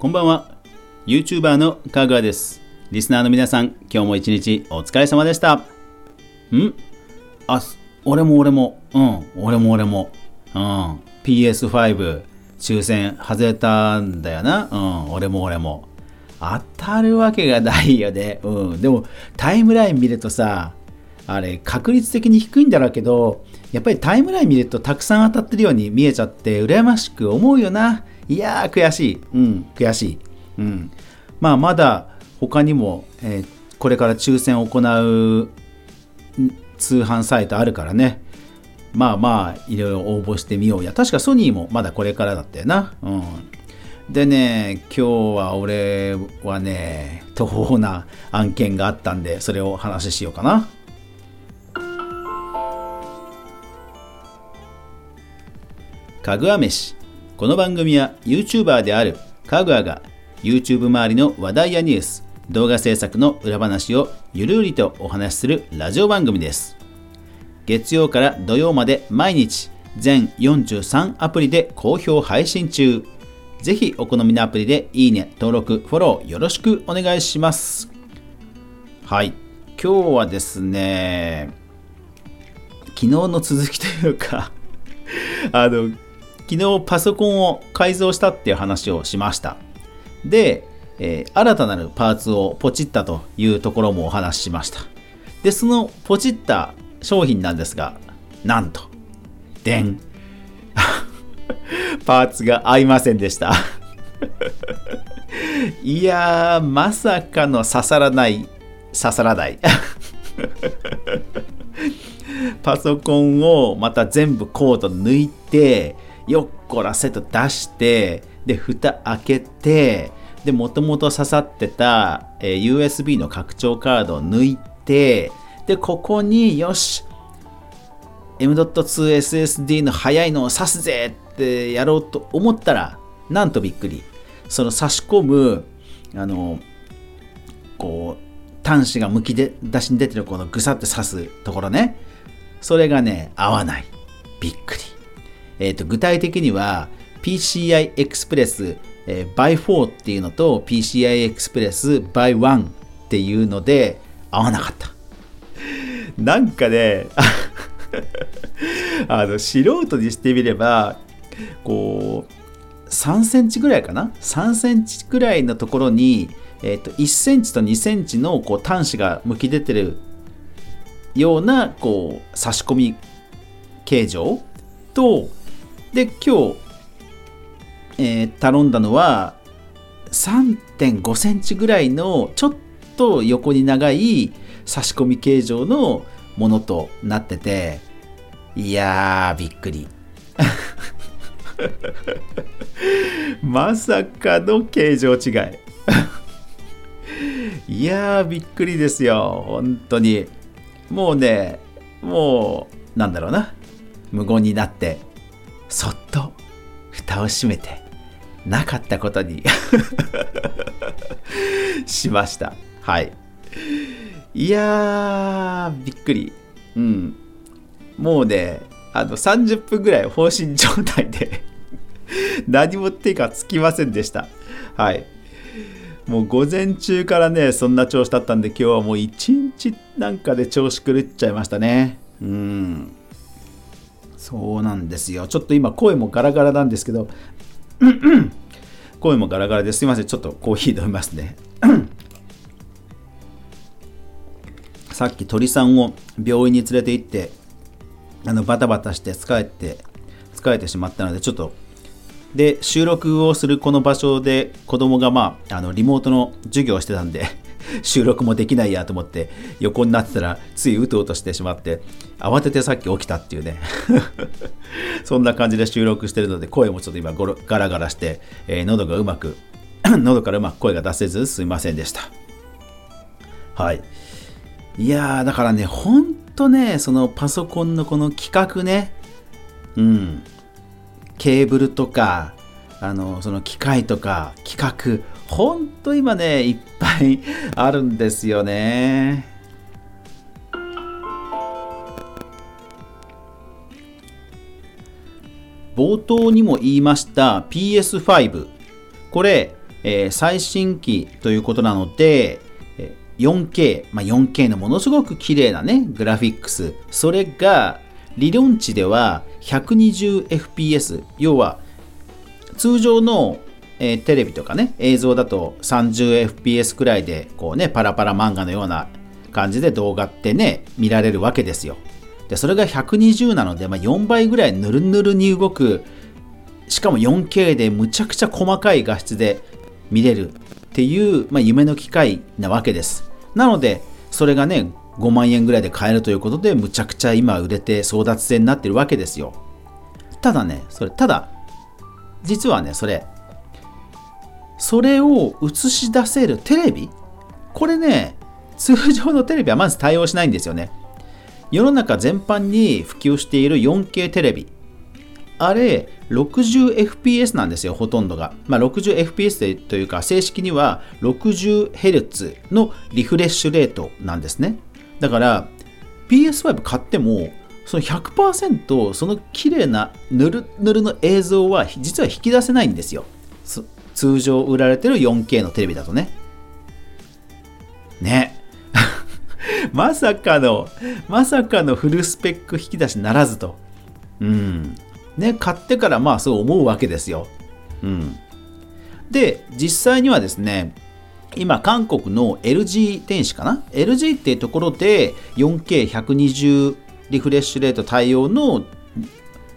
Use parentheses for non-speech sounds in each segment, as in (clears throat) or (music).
こんばんは。YouTuber のかぐわです。リスナーの皆さん今日も一日お疲れ様でした。ん？あ俺も俺も。うん俺も俺も。うん。PS5 抽選外れたんだよな。うん俺も俺も。当たるわけがないよね。うん。でもタイムライン見るとさあれ確率的に低いんだろうけどやっぱりタイムライン見るとたくさん当たってるように見えちゃって羨ましく思うよな。いやー悔しい。うん悔しい。うん。まあまだ他にも、えー、これから抽選を行う通販サイトあるからね。まあまあいろいろ応募してみようや。確かソニーもまだこれからだったよな。うん。でね今日は俺はね途方な案件があったんでそれを話ししようかな。かぐわ飯。この番組は YouTuber であるかぐわが YouTube 周りの話題やニュース動画制作の裏話をゆるりとお話しするラジオ番組です。月曜から土曜まで毎日全43アプリで好評配信中。ぜひお好みのアプリでいいね、登録、フォローよろしくお願いします。はい。今日はですね昨日の続きというか (laughs) あの昨日パソコンを改造したっていう話をしました。で、えー、新たなるパーツをポチったというところもお話ししました。で、そのポチった商品なんですが、なんと、でん。(laughs) パーツが合いませんでした (laughs) いやー、まさかの刺さらない、刺さらない。(laughs) パソコンをまた全部コード抜いて、よっこらせと出してで蓋開けてでもともと刺さってた、えー、USB の拡張カードを抜いてでここによし M.2SSD の速いのを刺すぜってやろうと思ったらなんとびっくり。その差し込むあのこう端子がむき出しに出てるこのぐさって刺すところね。それがね合わない。びっくり。えー、と具体的には PCI Express、えー、by 4っていうのと PCI Express by 1っていうので合わなかった。(laughs) なんかね (laughs) あの素人にしてみればこう3センチぐらいかな？3センチぐらいのところに、えー、と1センチと2センチのこう端子がむき出てるようなこう差し込み形状とで、今日、えー、頼んだのは、3.5センチぐらいのちょっと横に長い差し込み形状のものとなってて、いやー、びっくり。(laughs) まさかの形状違い。(laughs) いやー、びっくりですよ。本当に。もうね、もう、なんだろうな。無言になってそっと蓋を閉めてなかったことに (laughs) しました。はい。いやーびっくり。うん。もうねあの30分ぐらい放心状態で (laughs) 何も手がつきませんでした。はい。もう午前中からねそんな調子だったんで今日はもう一日なんかで調子狂っちゃいましたね。うん。そうなんですよ。ちょっと今声もガラガラなんですけど、声もガラガラですいません。ちょっとコーヒー飲みますね。さっき鳥さんを病院に連れて行って、あのバタバタして疲れて、疲れてしまったので、ちょっと、で、収録をするこの場所で子供がまあ、あのリモートの授業をしてたんで、収録もできないやと思って横になってたらついうとうとしてしまって慌ててさっき起きたっていうね。(laughs) そんな感じで収録してるので声もちょっと今ガラガラして、えー、喉がうまく (clears throat) 喉からうまく声が出せずすいませんでした。はい。いやーだからねほんとねそのパソコンのこの規格ねうん。ケーブルとかあのその機械とか規格ほんと今ねいっぱいあるんですよね。冒頭にも言いました PS5 これ、えー、最新機ということなので、4K、まあ、4K のものすごく綺麗なね、グラフィックス。それが、理論値では 120fps、要は、通常の、えー、テレビとかね、映像だと 30fps くらいで、こうね、パラパラ漫画のような感じで動画ってね、見られるわけですよ。で、それが120なので、まあ、4倍ぐらいヌルヌルに動く、しかも 4K でむちゃくちゃ細かい画質で見れるっていう、まあ、夢の機械なわけです。なので、それがね、5万円ぐらいで買えるということで、むちゃくちゃ今売れて争奪戦になってるわけですよ。ただね、それ、ただ、実はね、それ、それを映し出せるテレビこれね、通常のテレビはまず対応しないんですよね。世の中全般に普及している 4K テレビ。あれ、60fps なんですよ、ほとんどが。まあ、60fps というか、正式には 60Hz のリフレッシュレートなんですね。だから、PS5 買っても、その100%その綺麗なぬるぬるの映像は実は引き出せないんですよ。通常売られてる 4K のテレビだとね。ね。(laughs) まさかの、まさかのフルスペック引き出しならずと。うん。ね、買ってからまあそう思うわけですよ。うん。で、実際にはですね、今、韓国の LG 天使かな ?LG っていうところで 4K120 リフレッシュレート対応の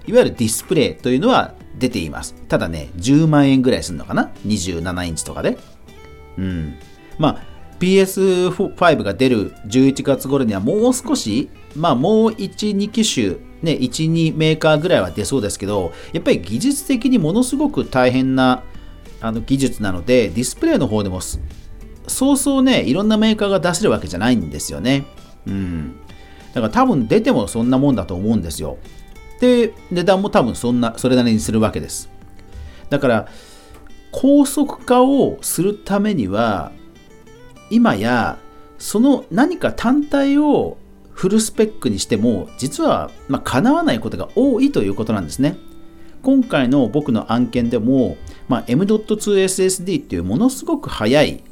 いわゆるディスプレイというのは出ています。ただね、10万円ぐらいするのかな ?27 インチとかで。うん。まあ、PS5 が出る11月頃にはもう少し、まあもう1、2機種、ね、1、2メーカーぐらいは出そうですけど、やっぱり技術的にものすごく大変なあの技術なので、ディスプレイの方でもそうそうね、いろんなメーカーが出せるわけじゃないんですよね。うん。だから多分出てもそんなもんだと思うんですよ。で、値段も多分そんな、それなりにするわけです。だから、高速化をするためには、今やその何か単体をフルスペックにしても実はまあ叶わないことが多いということなんですね。今回の僕の案件でも、まあ、M.2SSD っていうものすごく速い、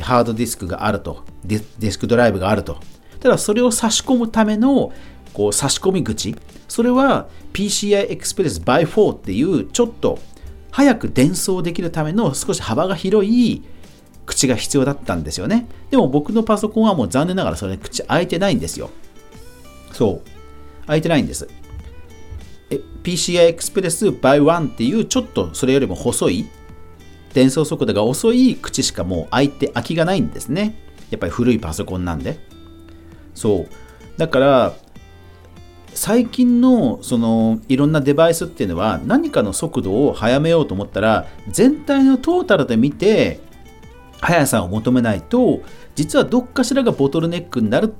ハードディスクがあるとディスクドライブがあるとただそれを差し込むためのこう差し込み口それは PCI Express by 4っていうちょっと早く伝送できるための少し幅が広い口が必要だったんですよね。でも僕のパソコンはもう残念ながらそれ口開いてないんですよ。そう。開いてないんです。PCI Express by 1っていうちょっとそれよりも細い伝送速度が遅い口しかもう開いて空きがないんですね。やっぱり古いパソコンなんで。そう。だから最近のそのいろんなデバイスっていうのは何かの速度を速めようと思ったら全体のトータルで見て速さを求めないと実はどっかしらがボトルネックになる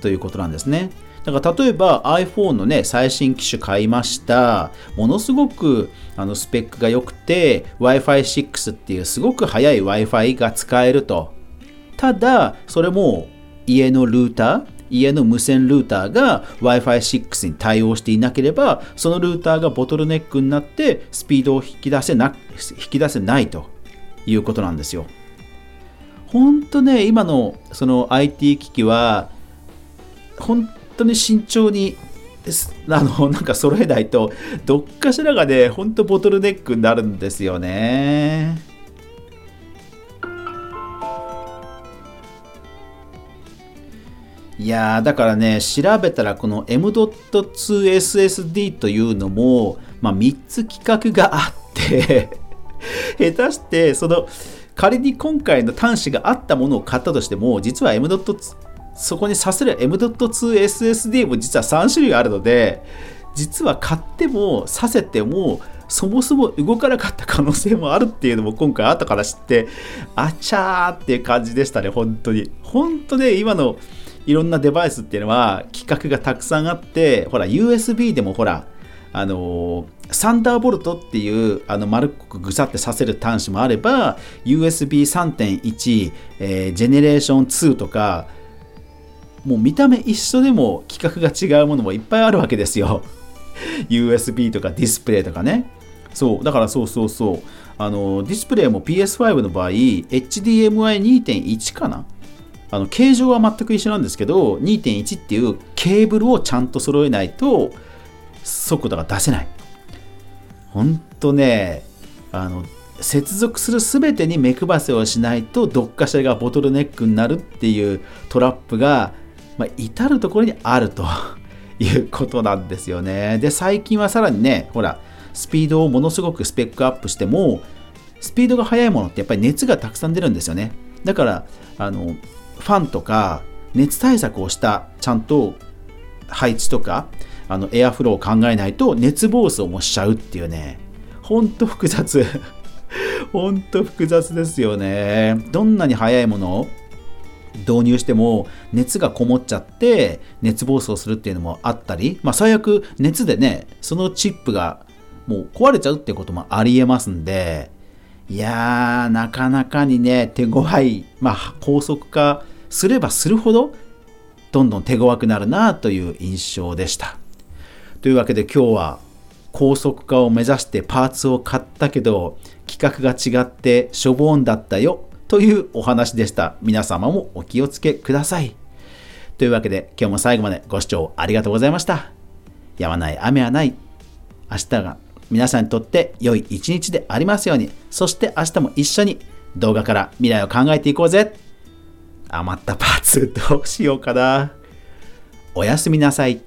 ということなんですね。だから例えば iPhone のね最新機種買いましたものすごくあのスペックが良くて Wi-Fi6 っていうすごく速い Wi-Fi が使えるとただそれも家のルーター家の無線ルーターが Wi-Fi6 に対応していなければそのルーターがボトルネックになってスピードを引き出せな引き出せないということなんですよ。本当ね、今のその IT 機器は、本当に慎重に、あの、なんか揃えないと、どっかしらがね、本当ボトルネックになるんですよね。いやだからね、調べたらこの M.2SSD というのも、まあ、3つ規格があって (laughs) 下手して、その、仮に今回の端子があったものを買ったとしても、実は M.2 そこにさせる M.2SSD も実は3種類あるので、実は買ってもさせてもそもそも動かなかった可能性もあるっていうのも今回後から知ってあちゃーっていう感じでしたね本当に。本当ね今のいろんなデバイスっていうのは規格がたくさんあってほら USB でもほらあのサンダーボルトっていうあの丸っこくぐさってさせる端子もあれば USB3.1、えー、ジェネレーション2とかもう見た目一緒でも規格が違うものもいっぱいあるわけですよ。(laughs) USB とかディスプレイとかね。そうだからそうそうそう。あのディスプレイも PS5 の場合 HDMI2.1 かな。あの形状は全く一緒なんですけど2.1っていうケーブルをちゃんと揃えないと速度が出せない。ほんとねあの接続する全てに目配せをしないとどっかしらがボトルネックになるっていうトラップが、まあ、至る所にあると (laughs) いうことなんですよね。で最近はさらにねほらスピードをものすごくスペックアップしてもスピードが速いものってやっぱり熱がたくさん出るんですよね。だからあのファンとか熱対策をしたちゃんと配置とかあのエアフローを考えないと熱暴走もしちゃうっていうね。ほんと複雑。(laughs) ほんと複雑ですよね。どんなに速いものを導入しても熱がこもっちゃって熱暴走するっていうのもあったり、まあ、最悪熱でねそのチップがもう壊れちゃうってこともありえますんでいやーなかなかにね手強い、まあ、高速化すればするほどどんどん手強くなるなという印象でしたというわけで今日は高速化を目指してパーツを買ったけど規格が違ってしょぼんだったよというお話でした。皆様もお気をつけください。というわけで今日も最後までご視聴ありがとうございました。やまない雨はない。明日が皆さんにとって良い一日でありますように。そして明日も一緒に動画から未来を考えていこうぜ。余ったパーツどうしようかな。おやすみなさい。